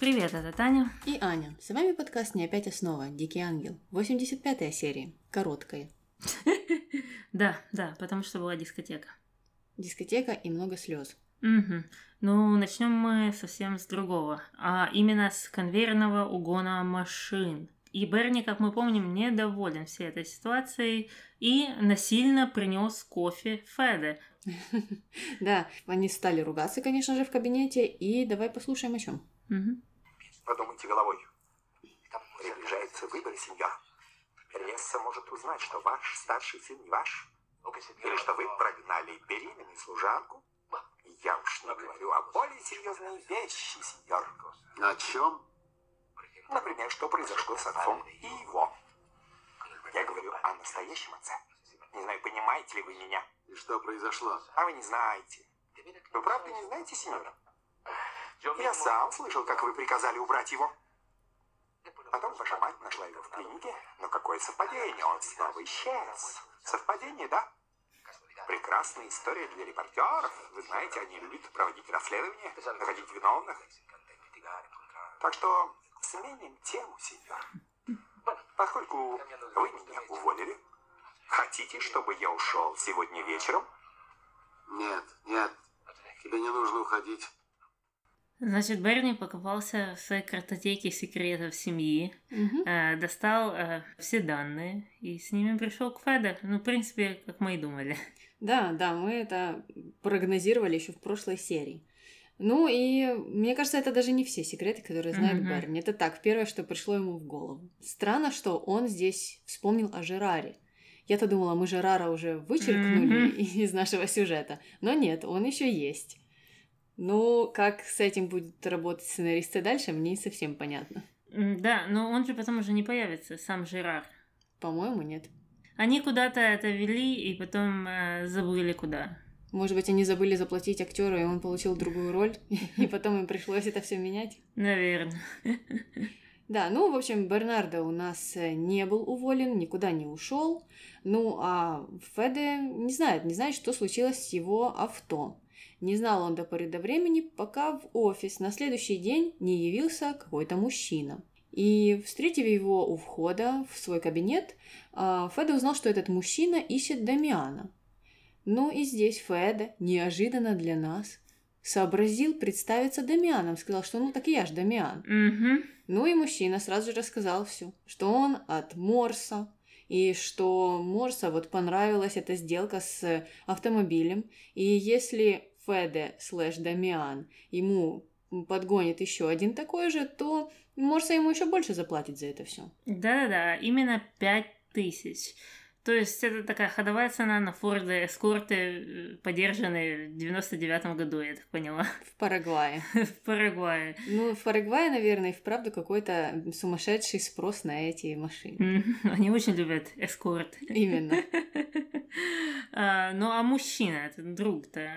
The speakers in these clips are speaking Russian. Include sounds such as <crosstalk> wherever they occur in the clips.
Привет, это Таня. И Аня. С вами подкаст «Не опять основа. Дикий ангел». 85-я серия. Короткая. <laughs> Да, да, потому что была дискотека. Дискотека и много слез. Угу. Ну, начнем мы совсем с другого, а именно с конвейерного угона машин. И Берни, как мы помним, недоволен всей этой ситуацией и насильно принес кофе Феде. <laughs> Да, они стали ругаться, конечно же, в кабинете, и давай послушаем о чем. Подумайте головой. Приближаются выборы, сеньор. Пресса может узнать, что ваш старший сын не ваш. Или что вы прогнали беременную служанку. Я уж не говорю о более серьезной вещи, сеньор. О чем? Например, что произошло с отцом и его. Я говорю о настоящем отце. Не знаю, понимаете ли вы меня. И что произошло? А вы не знаете. Вы правда не знаете, сеньор? Я сам слышал, как вы приказали убрать его. Потом ваша мать нашла его в клинике, но какое совпадение, он снова исчез. Совпадение, да? Прекрасная история для репортеров. Вы знаете, они любят проводить расследования, находить виновных. Так что сменим тему, сеньор. Поскольку вы меня уволили, хотите, чтобы я ушел сегодня вечером? Нет, нет. Тебе не нужно уходить. Значит, Берни покопался в своей картотеке секретов семьи, э, достал э, все данные и с ними пришел к Феде. Ну, в принципе, как мы и думали. Да, да, мы это прогнозировали еще в прошлой серии. Ну и мне кажется, это даже не все секреты, которые знает Мгм. Берни. Это так, первое, что пришло ему в голову. Странно, что он здесь вспомнил о Жераре. Я-то думала, мы Жерара уже вычеркнули Мгм. <laughs> из нашего сюжета. Но нет, он еще есть. Ну, как с этим будут работать сценаристы дальше, мне не совсем понятно. Да, но он же потом уже не появится, сам Жерар. По-моему, нет. Они куда-то это вели и потом э, забыли куда. Может быть, они забыли заплатить актеру, и он получил другую роль, <laughs> и потом им пришлось это все менять. Наверное. <laughs> Да, ну, в общем, Бернардо у нас э, не был уволен, никуда не ушел. Ну, а Феде не знает, не знает, что случилось с его авто. Не знал он до поры до времени, пока в офис на следующий день не явился какой-то мужчина. И, встретив его у входа в свой кабинет, а, Феде узнал, что этот мужчина ищет Дамиана. Ну и здесь Феде, неожиданно для нас, сообразил представиться Дамианом, сказал, что ну так я ж Дамиан. Угу. Ну и мужчина сразу же рассказал все, что он от Морса, и что Морса вот понравилась эта сделка с автомобилем, и если Феде слэш Дамиан ему подгонит еще один такой же, то Морса ему еще больше заплатит за это все. Да-да-да, именно пять тысяч. То есть это такая ходовая цена на Форды эскорты, э, подержанные в 99 году, я так поняла, <laughs> В Парагвае. в Парагвае. Ну, в Парагвае, наверное, и вправду какой-то сумасшедший спрос на эти машины. Они очень любят эскорт. Именно. <laughs> А, Ну а мужчина, этот друг-то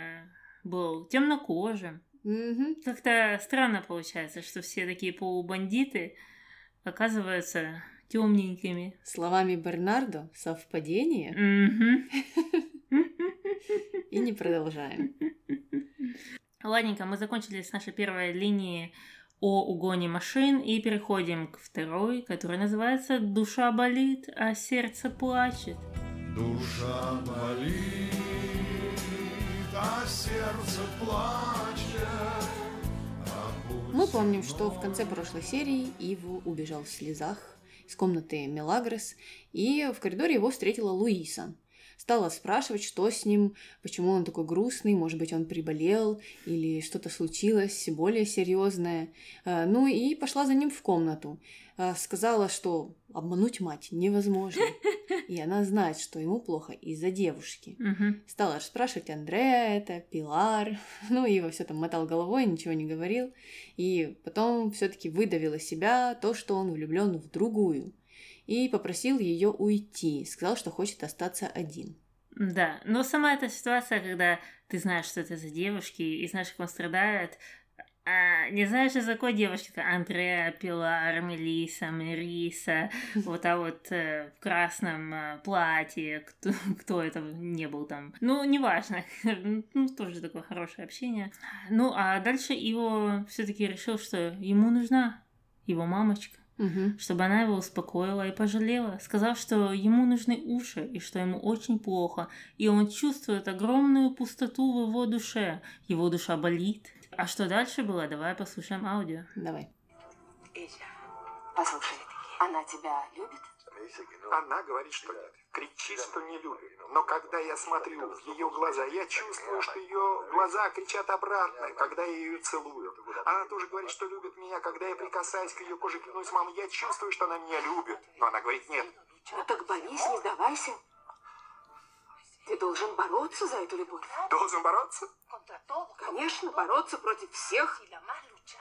был темнокожим. Мгм. Как-то странно получается, что все такие полубандиты оказываются темненькими. Словами Бернардо, совпадение. И не продолжаем. Ладненько, мы закончили с нашей первой линии о угоне машин и переходим к второй, которая называется «Душа болит, а сердце плачет». Душа болит, сердце плачет. Мы помним, что в конце прошлой серии Иву убежал в слезах из комнаты Мелагрос, и в коридоре его встретила Луиса. Стала спрашивать, что с ним, почему он такой грустный, может быть, он приболел или что-то случилось более серьезное. Э, Ну и пошла за ним в комнату. Э, Сказала, что обмануть мать невозможно. <laughs> И она знает, что ему плохо из-за девушки. Мгм. Стала спрашивать Андрея это, Пилар, <laughs> ну и во все там мотал головой, ничего не говорил. И потом все-таки выдавил из себя то, что он влюблен в другую. И попросил ее уйти, сказал, что хочет остаться один. Да, но сама эта ситуация, когда ты знаешь, что это за девушки, и знаешь, как он страдает, А, не знаешь, из какой девушки? Андреа, Пилар, Мелиса, Мериса, <laughs> вот а вот э, в красном э, платье, кто, <laughs> кто это не был там. Ну, неважно. <laughs> ну, тоже такое хорошее общение. Ну, а дальше его все-таки решил, что ему нужна его мамочка. Мгм. чтобы она его успокоила и пожалела, сказав, что ему нужны уши и что ему очень плохо, и он чувствует огромную пустоту в его душе. Его душа болит. А что дальше было, давай послушаем аудио. Давай. Послушай, она тебя любит? Она говорит, что нет. Кричит, что не любит. Но когда я смотрю в ее глаза, я чувствую, что ее глаза кричат обратно, когда я ее целую. Она тоже говорит, что любит меня, когда я прикасаюсь к ее коже, клянусь, мама, я чувствую, что она меня любит. Но она говорит нет. Ну так борись, не сдавайся. Ты должен бороться за эту любовь. Должен бороться? Конечно, бороться против всех.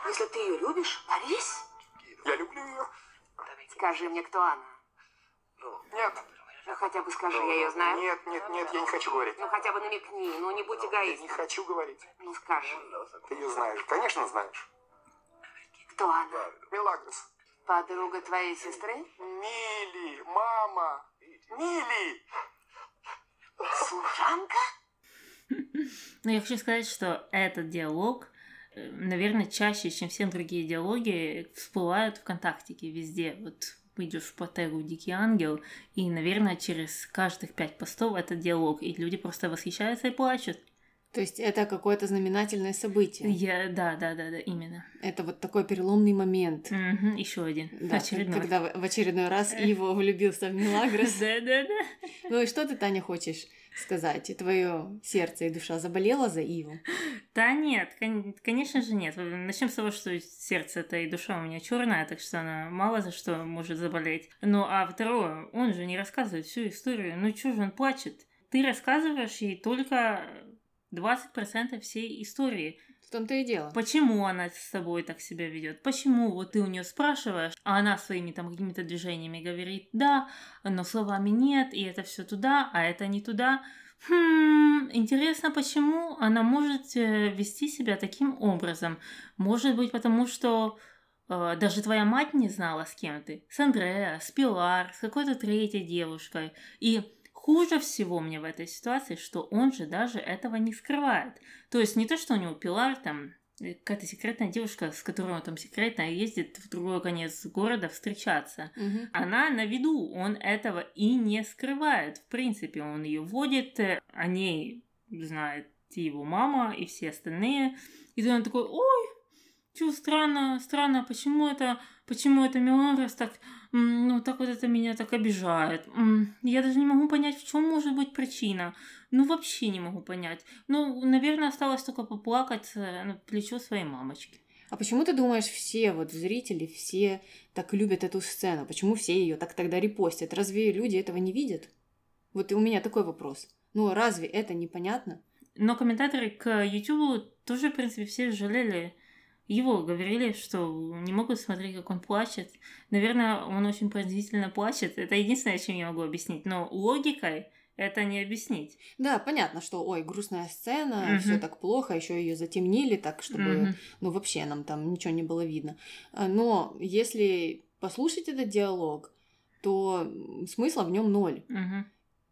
Если ты ее любишь, борись. Я люблю ее. Скажи мне, кто она. Нет. Ну хотя бы скажи, я ее знаю. Нет, нет, нет, я не хочу говорить. Ну хотя бы намекни, ну не будь Я не эгоистом. хочу говорить. Ну скажи, Ты ее знаешь. Конечно, знаешь. кто она? Мелагрос. Подруга твоей сестры? Мили, мама. Мили. Служанка? <laughs> Но я хочу сказать, что этот диалог, э, наверное, чаще, чем все другие диалоги, всплывают ВКонтактике везде. Вот идешь по тегу Дикий Ангел, и, наверное, через каждых пять постов этот диалог, и люди просто восхищаются и плачут. То есть это какое-то знаменательное событие. Я, да, да, да, да, именно. Это вот такой переломный момент. еще один. Да, очередной. когда в очередной раз Иво влюбился в Мелагрос. <laughs> Да, да, да. Ну и что ты, Таня, хочешь сказать? И твое сердце и душа заболела за Иву? Да нет, кон- конечно же нет. Начнем с того, что сердце это и душа у меня черная, так что она мало за что может заболеть. Ну а второе, он же не рассказывает всю историю. Ну чё же он плачет? Ты рассказываешь ей только 20% всей истории. В том-то и дело. Почему она с тобой так себя ведет? Почему вот ты у нее спрашиваешь, а она своими там какими-то движениями говорит да, но словами нет, и это все туда, а это не туда. Хм, интересно, почему она может э, вести себя таким образом? Может быть, потому что э, даже твоя мать не знала, с кем ты. С Андреа, с Пилар, с какой-то третьей девушкой. И хуже всего мне в этой ситуации, что он же даже этого не скрывает. То есть не то, что у него Пилар там э, какая-то секретная девушка, с которой он там секретно ездит в другой конец города встречаться. Мгм. Она на виду, он этого и не скрывает. В принципе, он ее водит, э, о ней знает его мама, и все остальные. И он такой, ой, чё странно, странно, почему это, почему это Меланрос так, ну, так вот это меня так обижает. Я даже не могу понять, в чем может быть причина. Ну, вообще не могу понять. Ну, наверное, осталось только поплакать э, на плечо своей мамочки. А почему ты думаешь, все вот зрители, все так любят эту сцену? Почему все ее так тогда репостят? Разве люди этого не видят? Вот и у меня такой вопрос. Ну, разве это непонятно? Но комментаторы к YouTube тоже, в принципе, все жалели его, говорили, что не могут смотреть, как он плачет. Наверное, он очень пронзительно плачет. Это единственное, чем я могу объяснить. Но логикой это не объяснить. Да, понятно, что, ой, грустная сцена, Мгм. все так плохо, еще ее затемнили так, чтобы, Мгм. ну, вообще нам там ничего не было видно. А, Но если послушать этот диалог, то смысла в нем ноль. Мгм.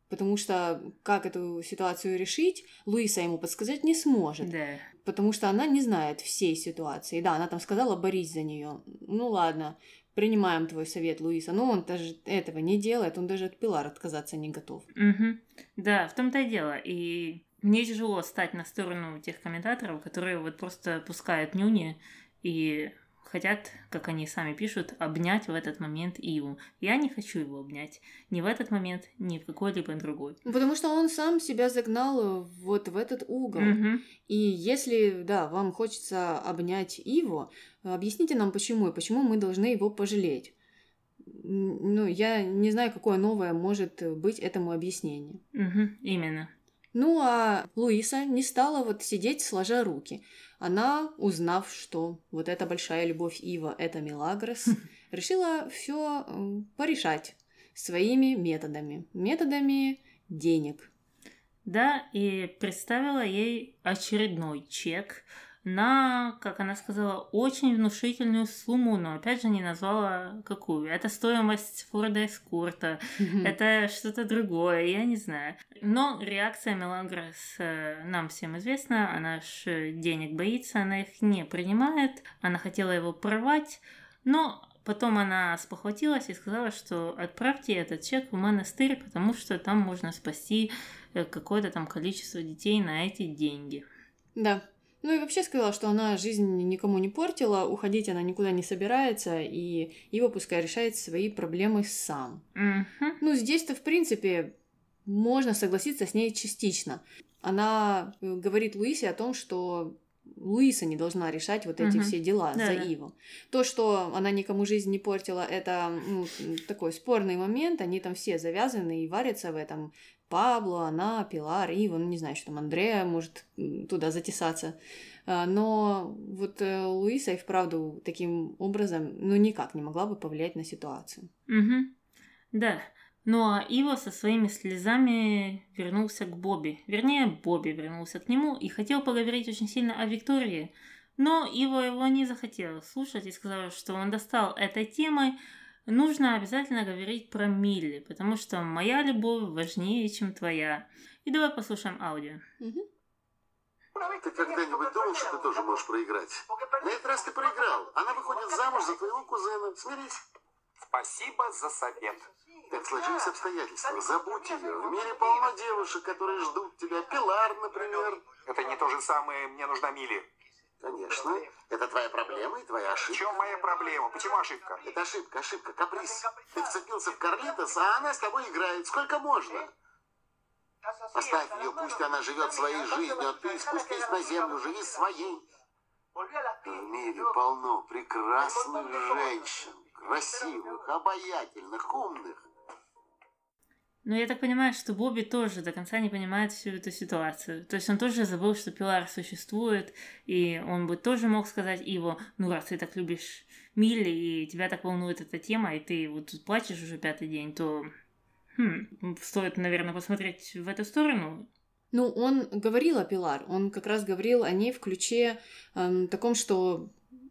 Потому что как эту ситуацию решить, Луиса ему подсказать не сможет. Да. Потому что она не знает всей ситуации. Да, она там сказала, борись за нее. Ну ладно, принимаем твой совет, Луиса. Но он даже этого не делает, он даже от Пилар отказаться не готов. Мгм. Да, в том-то и дело. И мне тяжело стать на сторону тех комментаторов, которые вот просто пускают нюни и хотят, как они сами пишут, обнять в этот момент Иву. Я не хочу его обнять. Ни в этот момент, ни в какой-либо другой. Потому что он сам себя загнал вот в этот угол. Мгм. И если, да, вам хочется обнять Иву, объясните нам почему и почему мы должны его пожалеть. Ну, я не знаю, какое новое может быть этому объяснение. Мгм. Именно. Ну, а Луиса не стала вот сидеть сложа руки. Она, узнав, что вот эта большая любовь Ива – это Мелагрос, решила все порешать своими методами. Методами денег. Да, и представила ей очередной чек на, как она сказала, очень внушительную сумму, но опять же не назвала какую. Это стоимость Форда Эскорта, это что-то другое, я не знаю. Но реакция Мелагрос э, нам всем известна, она ж денег боится, она их не принимает, она хотела его порвать, но Потом она спохватилась и сказала, что отправьте этот чек в монастырь, потому что там можно спасти э, какое-то там количество детей на эти деньги. Да, ну и вообще сказала, что она жизнь никому не портила, уходить она никуда не собирается, и его пускай решает свои проблемы сам. Мгм. Ну, здесь-то, в принципе, можно согласиться с ней частично. Она э, говорит Луисе о том, что Луиса не должна решать вот эти Мгм. все дела Да, за да. Иву. То, что она никому жизнь не портила, это ну, такой спорный момент. Они там все завязаны и варятся в этом. Пабло, она, Пилар, Ива, ну не знаю, что там Андреа может туда затесаться. А, Но вот э, Луиса и вправду таким образом, ну никак не могла бы повлиять на ситуацию. Мгм. Да. Ну а Иво со своими слезами вернулся к Бобби. Вернее, Бобби вернулся к нему и хотел поговорить очень сильно о Виктории. Но Иво его не захотел слушать и сказал, что он достал этой темой. Нужно обязательно говорить про Милли, потому что моя любовь важнее, чем твоя. И давай послушаем аудио. Мгм. Ты когда-нибудь думал, что ты тоже можешь проиграть? На этот раз ты проиграл. Она выходит замуж за твоего кузена. Смирись. Спасибо за совет. Так сложились обстоятельства. Забудь ее. В мире полно девушек, которые ждут тебя. Пилар, например. Это не то же самое, мне нужна Мили. Конечно. Это твоя проблема и твоя В ошибка. чем моя проблема? Почему ошибка? Это ошибка, ошибка, каприз. Ты вцепился в Карлитос, а она с тобой играет. Сколько можно? Оставь ее, пусть она живет своей жизнью, а ты спустись на землю, живи своей. В мире полно прекрасных женщин, красивых, обаятельных, умных. Но я так понимаю, что Бобби тоже до конца не понимает всю эту ситуацию. То есть он тоже забыл, что Пилар существует, и он бы тоже мог сказать Иво, ну раз ты так любишь Милли, и тебя так волнует эта тема, и ты вот тут плачешь уже пятый день, то хм, стоит, наверное, посмотреть в эту сторону. Ну, он говорил о Пилар, он как раз говорил о ней в ключе эм, таком, что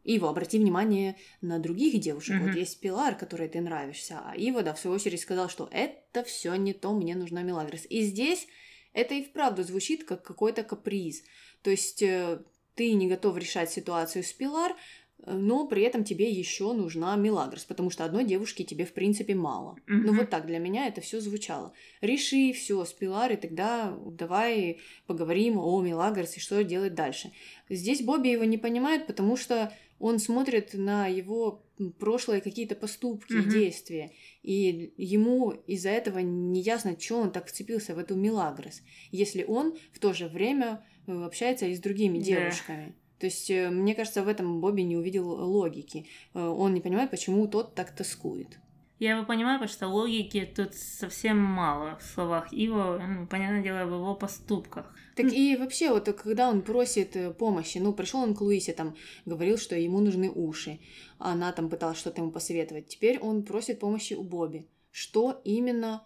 Ива, обрати внимание на других девушек. Мгм. Вот есть Пилар, которой ты нравишься, а Ива, да, в свою очередь сказал, что это все не то, мне нужна Мелагрос. И здесь это и вправду звучит как какой-то каприз. То есть э, ты не готов решать ситуацию с Пилар, э, но при этом тебе еще нужна Мелагрос, потому что одной девушки тебе в принципе мало. Ну Мгм. вот так для меня это все звучало. Реши все с Пилар, и тогда давай поговорим о Мелагрос и что делать дальше. Здесь Бобби его не понимает, потому что он смотрит на его прошлые какие-то поступки и Мгм. действия, и ему из-за этого не ясно, что он так вцепился в эту Мелагрос, если он в то же время э, общается и с другими Да. девушками. То есть, э, мне кажется, в этом Бобби не увидел логики. Э, Он не понимает, почему тот так тоскует. Я его понимаю, потому что логики тут совсем мало в словах Иво, ну, понятное дело, в его поступках. Так и вообще, вот когда он просит э, помощи, ну, пришел он к Луисе, там, говорил, что ему нужны уши, она там пыталась что-то ему посоветовать. Теперь он просит помощи у Бобби. Что именно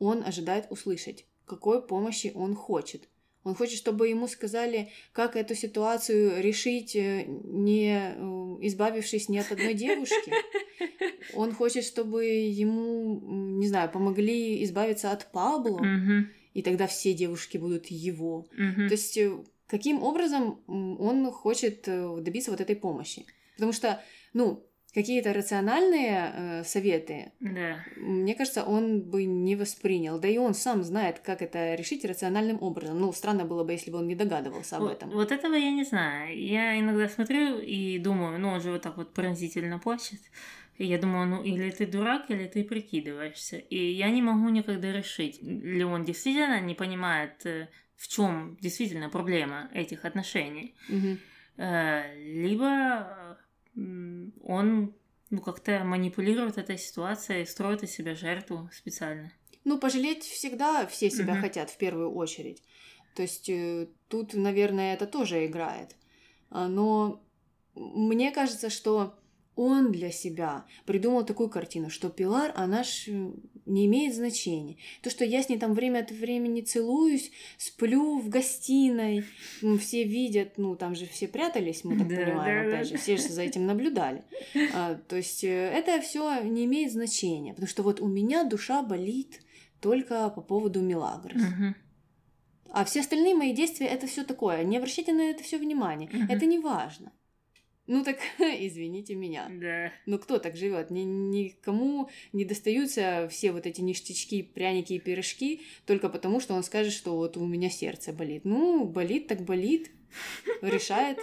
он ожидает услышать? Какой помощи он хочет? Он хочет, чтобы ему сказали, как эту ситуацию решить, э, не э, избавившись ни от одной девушки. <laughs> Он хочет, чтобы ему, не знаю, помогли избавиться от Пабло, Мгм, и тогда все девушки будут его. мгм. То есть, э, каким образом он хочет добиться вот этой помощи? Потому что, ну, какие-то рациональные э, советы, Да. мне кажется, он бы не воспринял. Да и он сам знает, как это решить рациональным образом. Ну, странно было бы, если бы он не догадывался об Вот, этом. вот этого я не знаю. Я иногда смотрю и думаю, ну он же вот так вот пронзительно плачет. И я думаю, ну или ты дурак, или ты прикидываешься. И я не могу никогда решить, ли он действительно не понимает, э, в чем действительно проблема этих отношений. Э, Либо он ну, как-то манипулирует этой ситуацией, строит из себя жертву специально. Ну, пожалеть всегда все себя Мгм. хотят в первую очередь. То есть э, тут, наверное, это тоже играет. А, Но мне кажется, что он для себя придумал такую картину, что Пилар, она ж не имеет значения. То, что я с ней там время от времени целуюсь, сплю в гостиной, все видят, ну, там же все прятались, мы так Да, понимаем, да, опять да. же, все же за этим наблюдали. А, то есть э, это все не имеет значения, потому что вот у меня душа болит только по поводу Милагрос. Мгм. А все остальные мои действия это все такое. Не обращайте на это все внимание. Мгм. Это не важно. Ну так <laughs> извините меня. Да. Ну кто так живет? Ни, никому не достаются все вот эти ништячки, пряники и пирожки только потому, что он скажет, что вот у меня сердце болит. Ну, болит так болит. <laughs> Решает.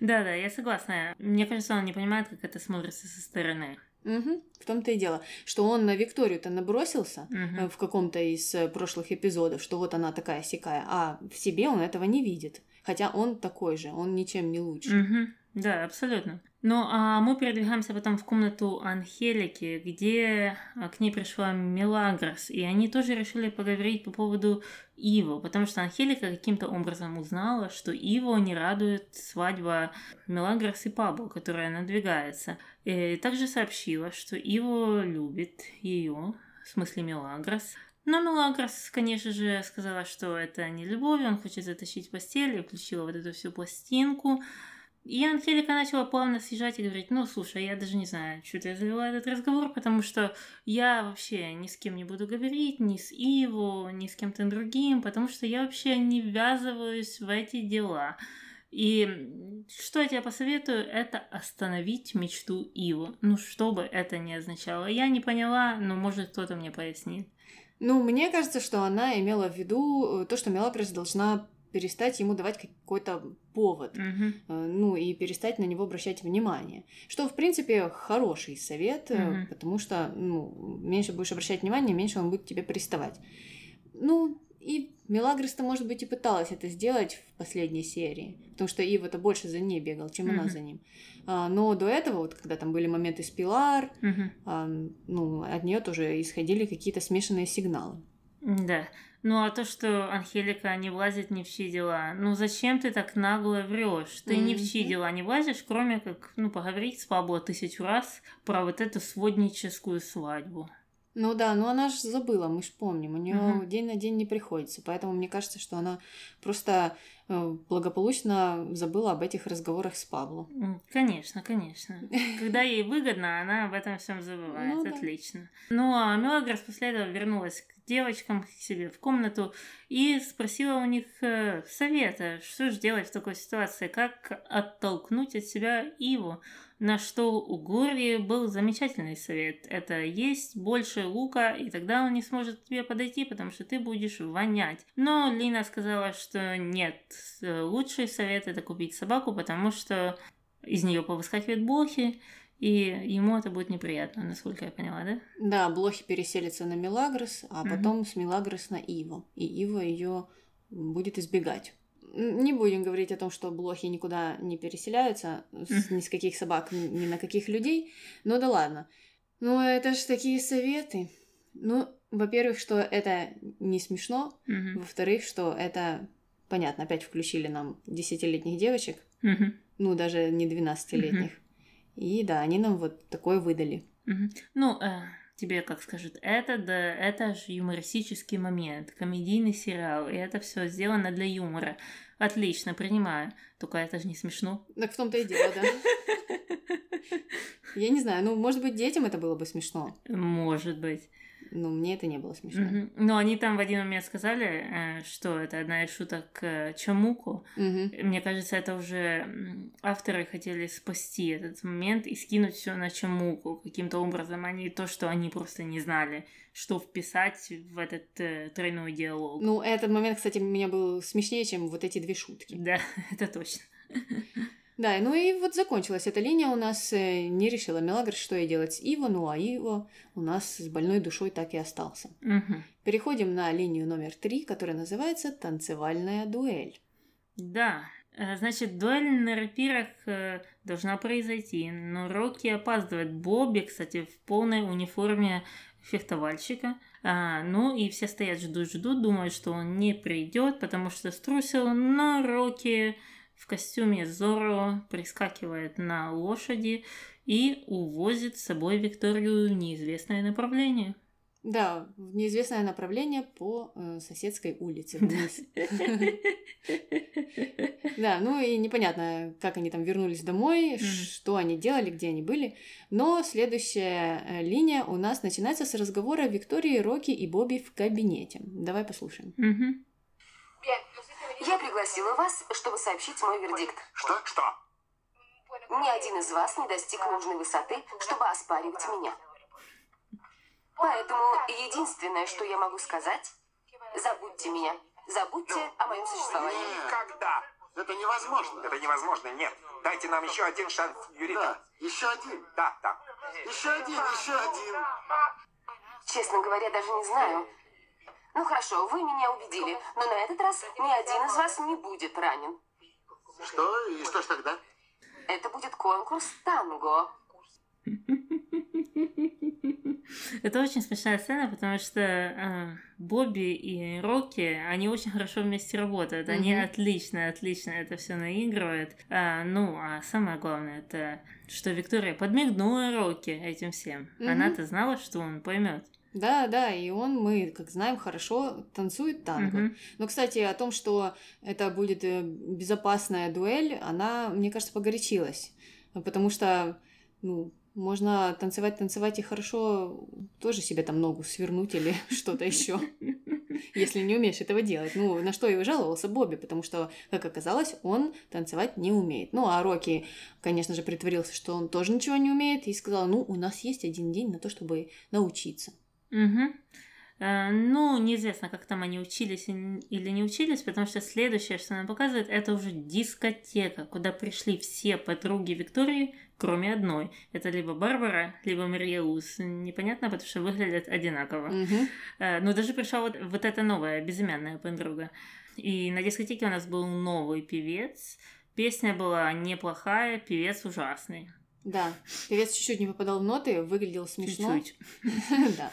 Да, да, я согласна. Мне кажется, он не понимает, как это смотрится со стороны. Мгм. В том-то и дело, что он на Викторию-то набросился Мгм. в каком-то из э, прошлых эпизодов, что вот она такая сякая, а в себе он этого не видит. Хотя он такой же, он ничем не лучше. Мгм. Да, абсолютно. Ну, а мы передвигаемся потом в комнату Анхелики, где а, к ней пришла Мелагрос, и они тоже решили поговорить по поводу Иво, потому что Анхелика каким-то образом узнала, что Иво не радует свадьба Мелагрос и Пабло, которая надвигается. И также сообщила, что Иво любит ее, в смысле Мелагрос, но Мелагрос, конечно же, сказала, что это не любовь, он хочет затащить в постель, и включила вот эту всю пластинку. И Анхелика начала плавно съезжать и говорить, ну, слушай, я даже не знаю, что я завела этот разговор, потому что я вообще ни с кем не буду говорить, ни с Иво, ни с кем-то другим, потому что я вообще не ввязываюсь в эти дела. И что я тебе посоветую, это остановить мечту Иво. Ну, что бы это ни означало. Я не поняла, но может кто-то мне пояснит. Ну, мне кажется, что она имела в виду э, то, что Мелагрос должна перестать ему давать какой-то повод. Э, Ну, и перестать на него обращать внимание. Что, в принципе, хороший совет, Мгм. потому что, ну, меньше будешь обращать внимание, меньше он будет тебе приставать. Ну, и Мелагрос-то, может быть, и пыталась это сделать в последней серии, потому что Ива-то больше за ней бегал, чем она Мгм. за ним. А, но до этого, вот когда там были моменты с Пилар, Мгм. а, ну, от нее тоже исходили какие-то смешанные сигналы. Да. Ну а то, что Анхелика не влазит ни в чьи дела, ну зачем ты так нагло врешь? Ты ни в чьи дела не влазишь, кроме как, ну, поговорить с Пабло тысячу раз про вот эту сводническую свадьбу. Ну да, но она же забыла, мы ж помним, у нее Мгм. день на день не приходится, поэтому мне кажется, что она просто э, благополучно забыла об этих разговорах с Пабло. М, Конечно, конечно. <laughs> Когда ей выгодно, она об этом всем забывает. Ну да. Отлично. Ну а Мелагрос после этого вернулась к девочкам, к себе в комнату и спросила у них э, совета, что же делать в такой ситуации, как оттолкнуть от себя Иву. На что у Глории был замечательный совет. Это есть больше лука, и тогда он не сможет к тебе подойти, потому что ты будешь вонять. Но Лина сказала, что нет, э, лучший совет это купить собаку, потому что из нее повыскакивают блохи, и ему это будет неприятно, насколько я поняла, да? Да, блохи переселятся на Мелагрос, а потом с Мелагрос на Иву, и Ива ее будет избегать. Не будем говорить о том, что блохи никуда не переселяются, с- ни с каких собак, ни на каких людей, но да ладно. Ну, это ж такие советы. Ну, во-первых, что это не смешно, Мгм. Во-вторых, что это, понятно, опять включили нам десятилетних девочек, Мгм. ну, даже не 12-летних. И да, они нам вот такое выдали. Ну, э, тебе как скажут, это да, это же юмористический момент, комедийный сериал, и это все сделано для юмора. Отлично, принимаю. Только это же не смешно. Так в том-то и дело, да. <laughs> Я не знаю, ну, может быть, детям это было бы смешно, Может быть. Но мне это не было смешно. Мгм. Но они там в один момент сказали, э, что это одна из шуток э, Чамуку. Мгм. Мне кажется, это уже авторы хотели спасти этот момент и скинуть все на Чамуку каким-то образом, а не то, что они просто не знали, что вписать в этот э, тройной диалог. Ну, этот момент, кстати, у меня был смешнее, чем вот эти две шутки. Да, <laughs> это точно. Да, ну и вот закончилась эта линия у нас. э, Не решила Мелагрос, что ей делать с Иво, ну а Иво у нас с больной душой так и остался. Мгм. Переходим на линию номер три, которая называется «Танцевальная дуэль». Да, э, значит, дуэль на рапирах э, должна произойти, но Рокки опаздывает. Бобби, кстати, в полной униформе фехтовальщика. А, ну и все стоят, ждут, ждут, думают, что он не придет, потому что струсил, но Рокки в костюме Зорро прискакивает на лошади и увозит с собой Викторию в неизвестное направление. Да, в неизвестное направление по э, соседской улице вниз. <laughs> Да, ну и непонятно, как они там вернулись домой, что они делали, где они были. Но следующая э, линия у нас начинается с разговора Виктории, Рокки и Бобби в кабинете. Давай послушаем. Я пригласила вас, чтобы сообщить мой вердикт. Что? Что? Ни один из вас не достиг нужной высоты, чтобы оспаривать меня. Поэтому единственное, что я могу сказать, забудьте меня. Забудьте о моем существовании. Никогда! Это невозможно. Это невозможно, нет. Дайте нам еще один шанс, Юрита. Да, еще один. Да, да. Еще один, еще один. Честно говоря, даже не знаю. Ну хорошо, вы меня убедили, но на этот раз ни один из вас не будет ранен. Что? И что ж тогда? Это будет конкурс танго. Это очень смешная сцена, потому что э, Бобби и Рокки, они очень хорошо вместе работают. Они Мгм. отлично, отлично это все наигрывают. А, ну, а самое главное, это что Виктория подмигнула Рокки этим всем. Мгм. Она-то знала, что он поймет. Да, да, и он, мы, как знаем, хорошо танцует танго. Мгм. Но, кстати, о том, что это будет э, безопасная дуэль, она, мне кажется, погорячилась. Потому что, ну, можно танцевать, танцевать и хорошо тоже себе там ногу свернуть или <laughs> что-то еще, если не умеешь этого делать. Ну, на что и жаловался Бобби, потому что, как оказалось, он танцевать не умеет. Ну, а Рокки, конечно же, притворился, что он тоже ничего не умеет, и сказал, ну, у нас есть один день на то, чтобы научиться. Э, Ну, неизвестно, как там они учились или не учились, потому что следующее, что нам показывает, это уже дискотека, куда пришли все подруги Виктории, кроме одной. Это либо Барбара, либо Мария Уз. Непонятно, потому что выглядят одинаково. Э, Но даже пришла вот, вот эта новая, безымянная подруга. И на дискотеке у нас был новый певец. Песня была неплохая, певец ужасный. Да, певец чуть-чуть не попадал в ноты, выглядел смешно. Чуть-чуть. <laughs> Да.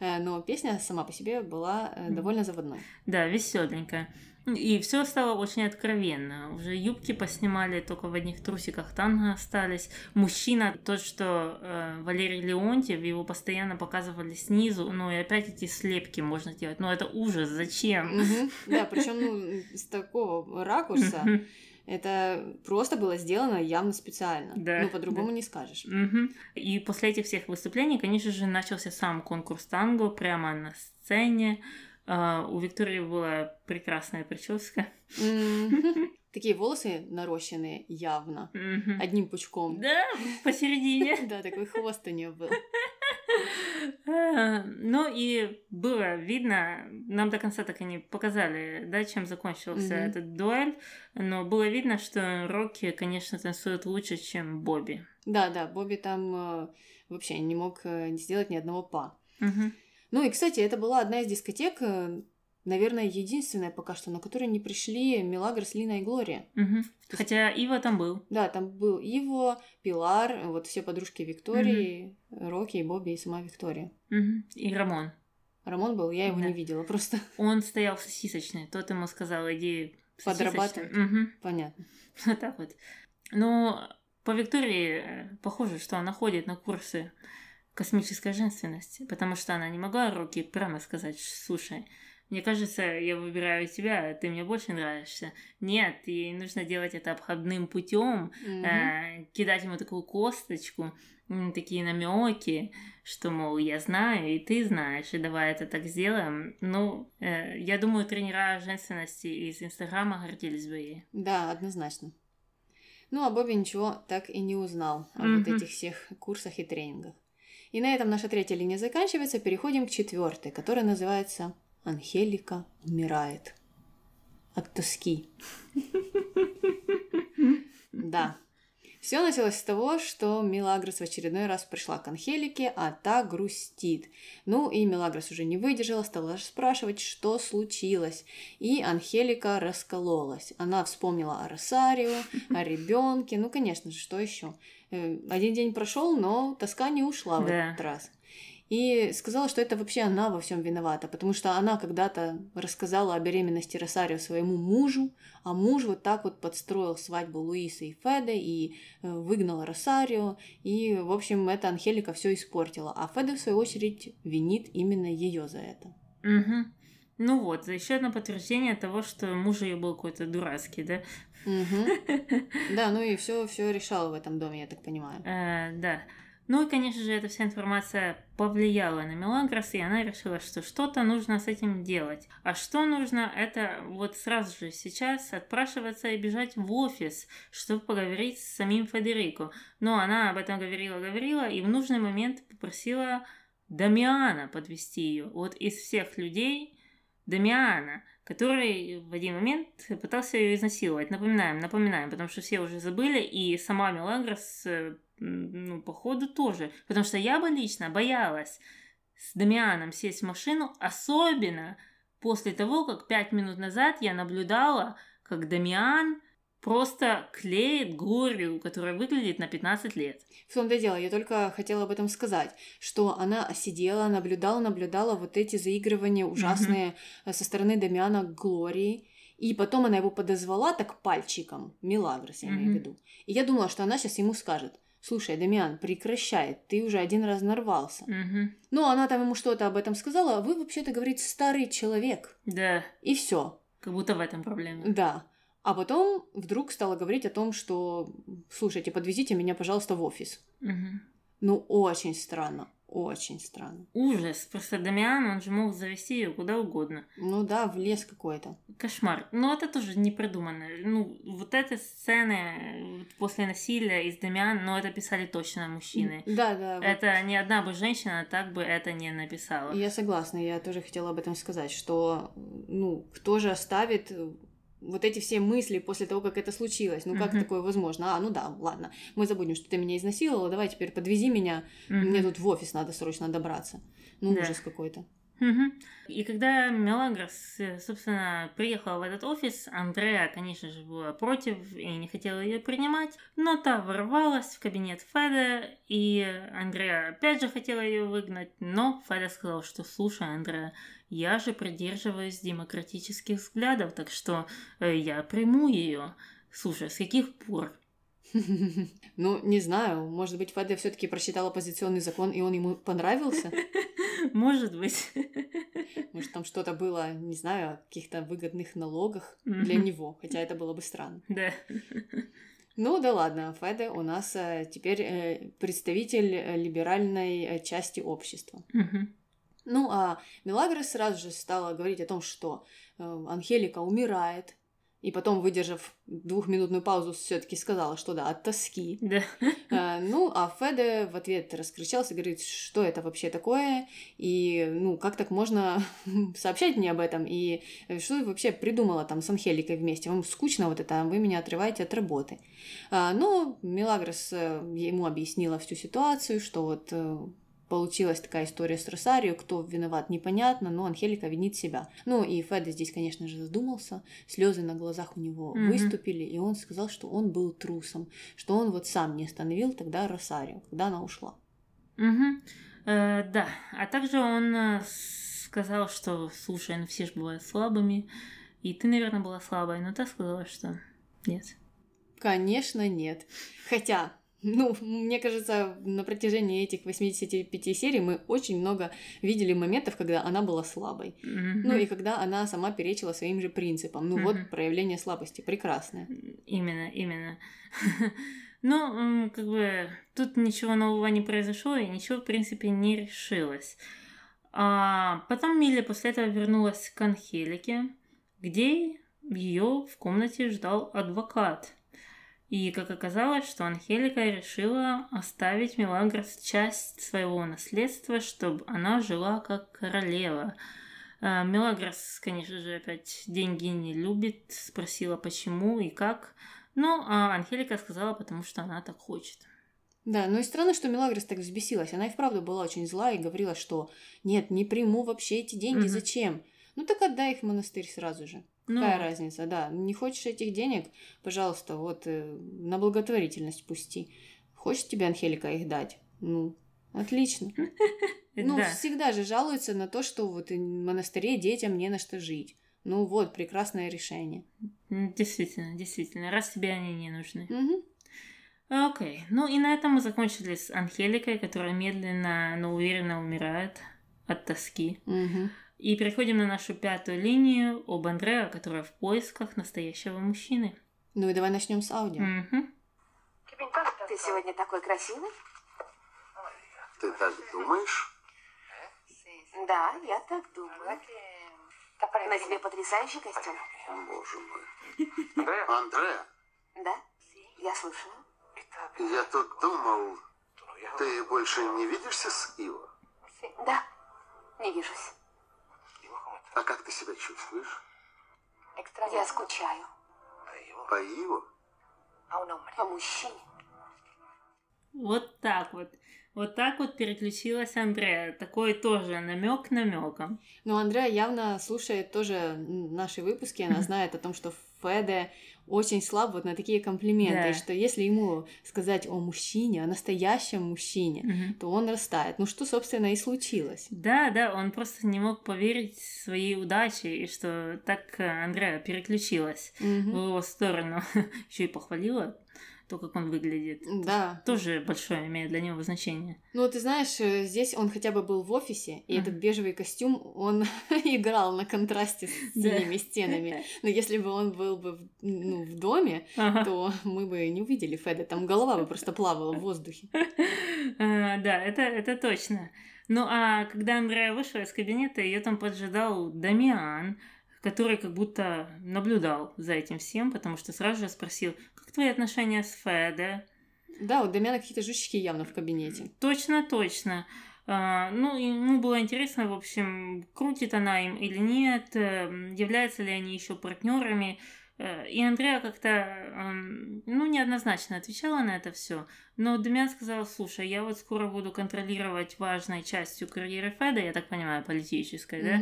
Э, Но песня сама по себе была э, довольно заводной. Да, веселенькая. И все стало очень откровенно. Уже юбки поснимали, только в одних трусиках танго остались. Мужчина, тот, что э, Валерий Леонтьев, его постоянно показывали снизу. Ну и опять эти слепки можно делать. Ну это ужас, зачем? Да, <laughs> причем ну, с такого ракурса. Это просто было сделано явно специально. Да, Ну, по-другому не скажешь. Мгм. И после этих всех выступлений, конечно же, начался сам конкурс танго прямо на сцене. А, У Виктории была прекрасная прическа. <laughs> Такие волосы нарощенные явно. Одним пучком. Да, посередине. <laughs> Да, такой хвост у нее был. А, Ну и было видно, нам до конца так и не показали, да, чем закончился Мгм. этот дуэль, но было видно, что Рокки, конечно, танцует лучше, чем Бобби. Да, да, Бобби там э, вообще не мог э, сделать ни одного па. Мгм. Ну и, кстати, это была одна из дискотек, э, наверное, единственная пока что, на которой не пришли Мелагрос, Лина и Глория. Мгм. Хотя Ива там был. Да, там был Иво, Пилар, вот все подружки Виктории, Рокки и Бобби и сама Виктория. Мгм. И Рамон. Рамон был, я его Да. не видела, просто <laughs> Он стоял в сосисочной. Тот ему сказал, иди Подрабатывать. сосисочную». Мгм. понятно. <laughs> Вот так вот. Но по Виктории э, похоже, что она ходит на курсы космической женственности, потому что она не могла руки прямо сказать, слушай, мне кажется, я выбираю тебя, ты мне больше нравишься. Нет, ей нужно делать это обходным путем, Мгм. кидать ему такую косточку, такие намеки, что, мол, я знаю, и ты знаешь, и давай это так сделаем. Ну, э, я думаю, тренера женственности из Инстаграма гордились бы ей. Да, однозначно. Ну, а Бобби ничего так и не узнал о вот Мгм. этих всех курсах и тренингах. И на этом наша третья линия заканчивается. Переходим к четвертой, которая называется «Анхелика умирает от тоски». Да. Все началось с того, что Мелагрос в очередной раз пришла к Анхелике, а та грустит. Ну и Мелагрос уже не выдержала, стала спрашивать, что случилось. И Анхелика раскололась. Она вспомнила о Росарио, о ребенке. Ну, конечно же, что еще? Один день прошел, но тоска не ушла в Да. этот раз. И сказала, что это вообще она во всем виновата, потому что она когда-то рассказала о беременности Росарио своему мужу, а муж вот так вот подстроил свадьбу Луисы и Феде и э, выгнал Росарио, и, в общем, эта Анхелика все испортила, а Феде, в свою очередь, винит именно ее за это. Угу. Ну вот, еще одно подтверждение того, что муж ее был какой-то дурацкий, да? <laughs> Да, ну и все, все решало в этом доме, я так понимаю. Э, да. Ну и, конечно же, эта вся информация повлияла на Мелагрос, и она решила, что что-то нужно с этим делать. А что нужно, это вот сразу же сейчас отпрашиваться и бежать в офис, чтобы поговорить с самим Федерико. Но она об этом говорила-говорила, и в нужный момент попросила Дамиана подвести ее. Вот из всех людей Дамиана, который в один момент пытался ее изнасиловать. Напоминаем, напоминаем, потому что все уже забыли, и сама Мелагрос э, ну, походу, тоже. Потому что я бы лично боялась с Дамианом сесть в машину, особенно после того, как пять минут назад я наблюдала, как Дамиан просто клеит Глорию, которая выглядит на 15 лет. В том-то и дело, я только хотела об этом сказать, что она сидела, наблюдала, наблюдала вот эти заигрывания ужасные mm-hmm. со стороны Дамиана к Глории, и потом она его подозвала так пальчиком, Милагрос, я mm-hmm. имею в виду. И я думала, что она сейчас ему скажет – слушай, Дамиан, прекращай, ты уже один раз нарвался. Угу. Ну, она там ему что-то об этом сказала, а вы вообще-то, говорит, старый человек. Да. И все. Как будто в этом проблема. Да. А потом вдруг стала говорить о том, что, слушайте, подвезите меня, пожалуйста, в офис. Угу. Ну, очень странно. Очень странно. Ужас. Просто Дамиан, он же мог завести ее куда угодно. Ну да, в лес какой-то. Кошмар. Но это тоже не придумано. Ну, вот эти сцены после насилия из Дамиан, ну, это писали точно мужчины. Да, да. Вот. Это ни одна бы женщина так бы это не написала. Я согласна. Я тоже хотела об этом сказать, что, ну, кто же оставит вот эти все мысли после того, как это случилось. Ну, как mm-hmm. такое возможно? А, ну да, ладно. Мы забудем, что ты меня изнасиловала. Давай теперь подвези меня. Mm-hmm. Мне тут в офис надо срочно добраться. Ну, да. ужас какой-то. Угу. И когда Мелагрос, собственно, приехала в этот офис, Андреа, конечно же, была против и не хотела ее принимать, но та ворвалась в кабинет Феда, и Андреа опять же хотела ее выгнать, но Феда сказал, что слушай, Андреа, я же придерживаюсь демократических взглядов, так что э, я приму ее. Слушай, с каких пор? <laughs> Ну, не знаю, может быть, Феда все-таки прочитал оппозиционный закон, и он ему понравился? <laughs> <laughs> Может быть. <laughs> Может, там что-то было, не знаю, о каких-то выгодных налогах для него, хотя это было бы странно. Да. <laughs> Ну да ладно, Феде у нас э, теперь э, представитель э, либеральной части общества. Ну а Мелагрос сразу же стала говорить о том, что Анхелика умирает, и потом, выдержав двухминутную паузу, все-таки сказала, что да, от тоски. Да. А, ну, а Феде в ответ раскричался, говорит, что это вообще такое, и, ну, как так можно <laughs> сообщать мне об этом, и что ты вообще придумала там с Анхеликой вместе, вам скучно вот это, вы меня отрываете от работы. А, ну, Мелагрос э, ему объяснила всю ситуацию, что вот э, получилась такая история с Росарио, кто виноват, непонятно, но Анхелика винит себя. Ну и Феда здесь, конечно же, задумался, слезы на глазах у него mm-hmm. выступили, и он сказал, что он был трусом, что он вот сам не остановил тогда Росарио, когда она ушла. Mm-hmm. Э, да, а также он э, сказал, что, слушай, ну все же бывают слабыми, и ты, наверное, была слабой, но ты сказала, что нет. Конечно, нет. Хотя ну, мне кажется, на протяжении этих 85 серий мы очень много видели моментов, когда она была слабой. Mm-hmm. Ну и когда она сама перечила своим же принципам. Ну mm-hmm. вот проявление слабости прекрасное. Именно, именно. <laughs> Ну, как бы тут ничего нового не произошло, и ничего, в принципе, не решилось. А потом Милли после этого вернулась к Анхелике, где ее в комнате ждал адвокат. И как оказалось, что Анхелика решила оставить Мелагрос часть своего наследства, чтобы она жила как королева. А, Мелагрос, конечно же, опять деньги не любит, спросила почему и как. Ну, а Анхелика сказала, потому что она так хочет. Да, ну и странно, что Мелагрос так взбесилась. Она и вправду была очень зла и говорила, что нет, не приму вообще эти деньги, угу. зачем? Ну так отдай их в монастырь сразу же. Ну, Какая разница, да. Не хочешь этих денег, пожалуйста, вот э, на благотворительность пусти. Хочешь тебе Анхелика их дать? Ну, отлично. <laughs> Ну, да. всегда же жалуются на то, что вот в монастыре детям не на что жить. Ну вот, прекрасное решение. Действительно, действительно. Раз тебе они не нужны. Окей. Ну и на этом мы закончили с Анхеликой, которая медленно, но уверенно умирает от тоски. Мгм. И переходим на нашу пятую линию об Андреа, которая в поисках настоящего мужчины. Ну и давай начнем с аудио. Мгм. Ты сегодня такой красивый? Ты так думаешь? Да, я так думаю. На тебе потрясающий костюм. Боже мой. Андре, Да? Я слушаю. я тут думал, ты больше не видишься с Иво? Да, не вижусь. А как ты себя чувствуешь? Я скучаю По Иво? по мужчине. Вот так вот. Вот так вот переключилась Андреа. Такой тоже намек намеком. Но Андреа явно слушает тоже наши выпуски, она <laughs> знает о том, что Феде очень слаб вот на такие комплименты, Да. что если ему сказать о мужчине, о настоящем мужчине, то он растает. Ну что, собственно, и случилось. Да, да, он просто не мог поверить своей удаче, и что так э, Андреа переключилась Мгм. в его сторону. <laughs> Еще и похвалила то, как он выглядит. Да. Тоже большое имеет для него значение. Ну, ты знаешь, э, здесь он хотя бы был в офисе, и этот бежевый костюм, он <laughs> играл на контрасте с синими стенами. <laughs> Но если бы он был бы в, ну, в доме, Ага. то мы бы не увидели Феда, там голова бы просто плавала в <laughs> воздухе. А, Да, это, это точно. Ну а когда Андрея вышла из кабинета, ее там поджидал Дамиан, который как будто наблюдал за этим всем, потому что сразу же спросил, как твои отношения с Феде? Да, у Дамяна какие-то жучки явно в кабинете. Точно, точно. А, ну, ему было интересно, в общем, крутит она им или нет, э, являются ли они еще партнерами. Э, И Андреа как-то, эм, ну, неоднозначно отвечала на это все. Но Демьян сказал, слушай, я вот скоро буду контролировать важной частью карьеры Феда, я так понимаю, политической, да?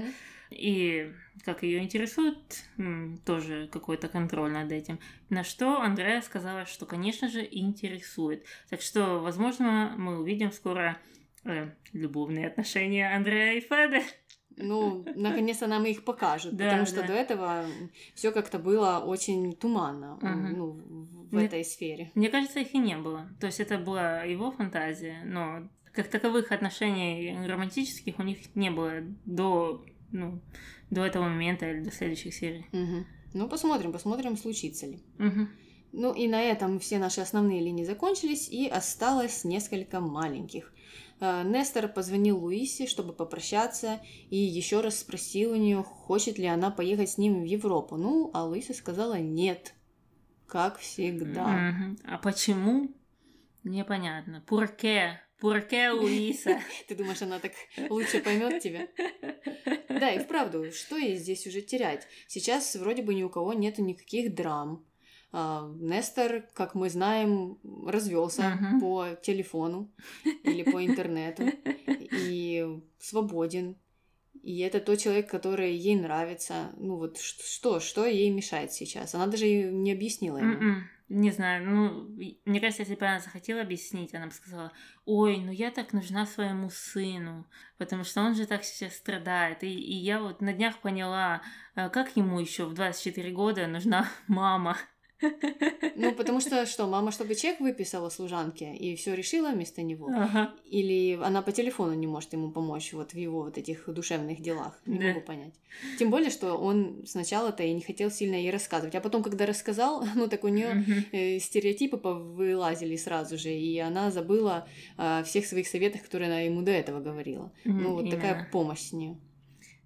И как ее интересует, тоже какой-то контроль над этим. На что Андреа сказала, что, конечно же, интересует. Так что, возможно, мы увидим скоро э, любовные отношения Андрея и Феды. Ну, наконец-то нам их покажут, Да, потому что да. до этого все как-то было очень туманно Мгм. ну, в в Мне- этой сфере. Мне кажется, их и не было. То есть это была его фантазия, но как таковых отношений романтических у них не было до, ну, до этого момента или до следующих серий. Мгм. Ну, посмотрим, посмотрим, случится ли. Мгм. Ну и на этом все наши основные линии закончились, и осталось несколько маленьких. Э, Нестор позвонил Луисе, чтобы попрощаться, и еще раз спросил у нее, хочет ли она поехать с ним в Европу. Ну, а Луиса сказала нет, как всегда. А почему? Непонятно. Пурке? Пурке, Луиса? <laughs> Ты думаешь, она так лучше поймет тебя? <laughs> Да, и вправду, что ей здесь уже терять? Сейчас вроде бы ни у кого нету никаких драм. А, Нестор, как мы знаем, развелся по телефону или по интернету и свободен. И это тот человек, который ей нравится. Ну вот что, что ей мешает сейчас? Она даже не объяснила ему. М-м. Не знаю, ну, мне кажется, если бы она захотела объяснить, она бы сказала, ой, ну я так нужна своему сыну, потому что он же так сейчас страдает. И, и я вот на днях поняла, а, как ему еще в 24 года нужна <laughs> мама. Ну, потому что что, мама, чтобы чек выписала служанке и все решила вместо него? Ага. Или она по телефону не может ему помочь вот в его вот этих душевных делах. Не Да. могу понять. Тем более, что он сначала-то и не хотел сильно ей рассказывать. А потом, когда рассказал, <laughs> ну так у нее Мгм. стереотипы вылазили сразу же, и она забыла о всех своих советах, которые она ему до этого говорила. Ну, вот такая Именно. помощь с нее.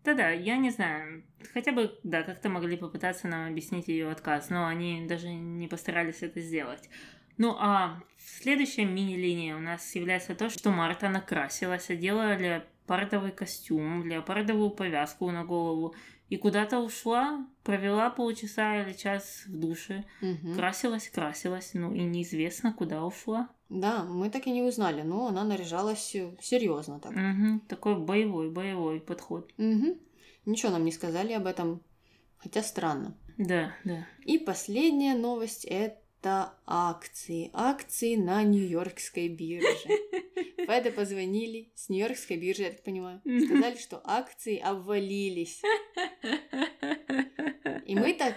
Да-да, я не знаю. Хотя бы, да, как-то могли попытаться нам объяснить ее отказ, но они даже не постарались это сделать. Ну а следующая мини-линия у нас является то, что Марта накрасилась, одела леопардовый костюм, леопардовую повязку на голову и куда-то ушла, провела полчаса или час в душе, Мгм. красилась, красилась, ну и неизвестно, куда ушла. Да, мы так и не узнали, но она наряжалась серьезно так. Мгм, такой боевой, боевой подход. Мгм. Ничего нам не сказали об этом, хотя странно. Да, да. И последняя новость – это это акции. Акции на Нью-Йоркской бирже. <laughs> Феды позвонили с Нью-Йоркской биржи, я так понимаю. Сказали, что акции обвалились. И мы так